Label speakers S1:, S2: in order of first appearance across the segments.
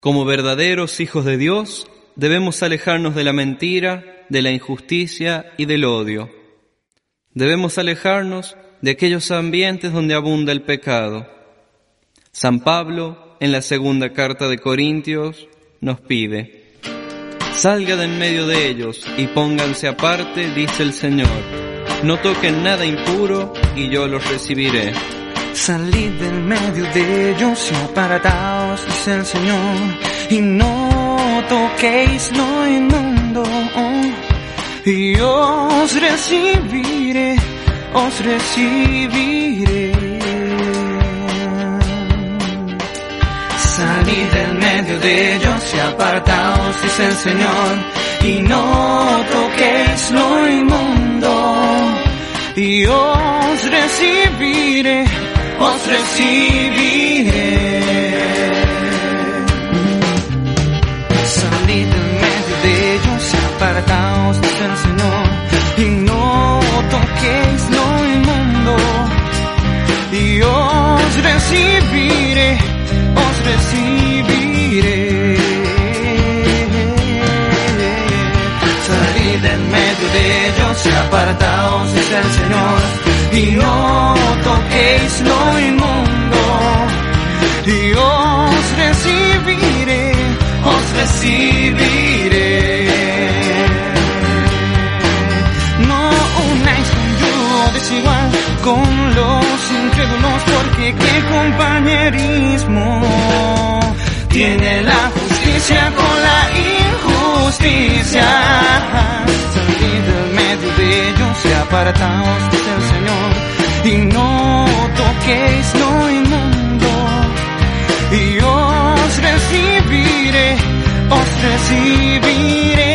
S1: Como verdaderos hijos de Dios, debemos alejarnos de la mentira, de la injusticia y del odio. Debemos alejarnos de aquellos ambientes donde abunda el pecado. San Pablo, en la segunda carta de Corintios, nos pide, Salga de en medio de ellos y pónganse aparte, dice el Señor. No toquen nada impuro y yo los recibiré.
S2: Salid del medio de ellos y apartaos, dice el Señor, y no toquéis lo inmundo, y os recibiré, os recibiré. Salid del medio de ellos y apartaos, dice el Señor, y no toquéis lo inmundo, y os recibiré os recibiré. Apartaos, dice el Señor, y no toquéis lo inmundo, y os recibiré, os recibiré. Salid del medio de ellos, apartaos, dice el Señor, y no toquéis lo inmundo, y os recibiré, os recibiré. Compañerismo tiene la justicia con la injusticia. Salid del medio de ellos y apartaos, dice el Señor, y no toquéis lo inmundo, y os recibiré, os recibiré.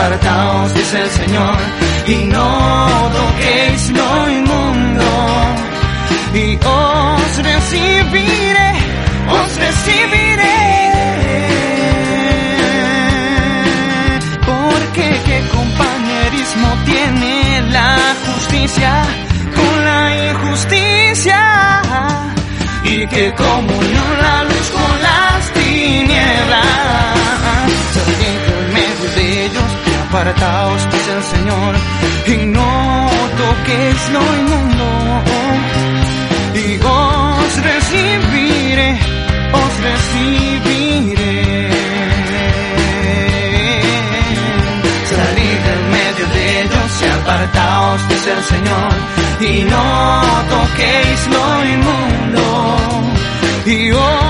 S2: Apartaos, dice el Señor, y no toquéis lo inmundo, y os recibiré, os recibiré. Porque qué compañerismo tiene la justicia con la injusticia, y qué comunión la luz con las tinieblas. Apartaos, dice el Señor, y no toquéis lo inmundo, y os recibiré, os recibiré. Salid del medio de ellos y apartaos, dice el Señor, y no toquéis lo inmundo, y os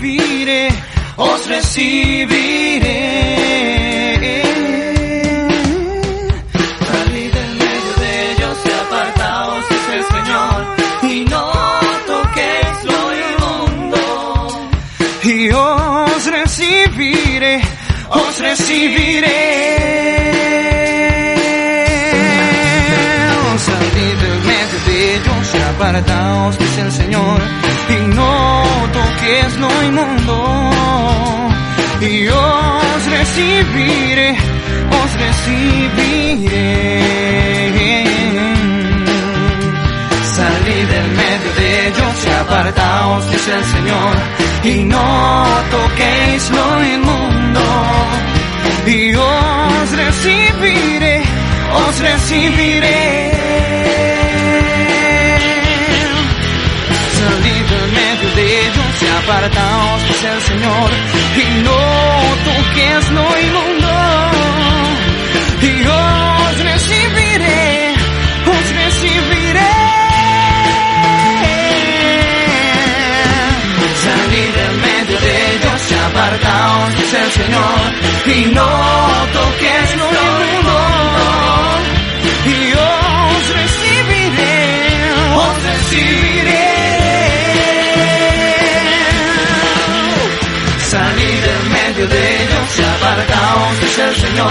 S2: recibiré, os recibiré. Salid del medio de ellos y apartaos, dice el Señor, y no toquéis lo inmundo, y os recibiré, os recibiré. Salid del medio de ellos y apartaos, dice el Señor, y no toques lo inmundo, y os recibiré, os recibiré. Salid del medio de ellos y apartaos, dice el Señor, y no toquéis lo inmundo, y os recibiré, os recibiré. es el Señor y no toques lo inmundo. Y os recibiré, os recibiré. Salí del medio de ellos y apartaos, dice el Señor, y no toques medio de ellos y apartaos, dice el Señor.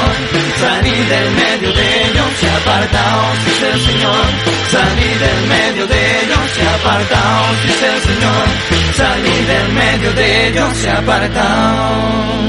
S2: Salid del medio de ellos y apartaos, dice el Señor. Salid del medio de ellos y apartaos, dice el Señor. Salid del medio de ellos y apartaos.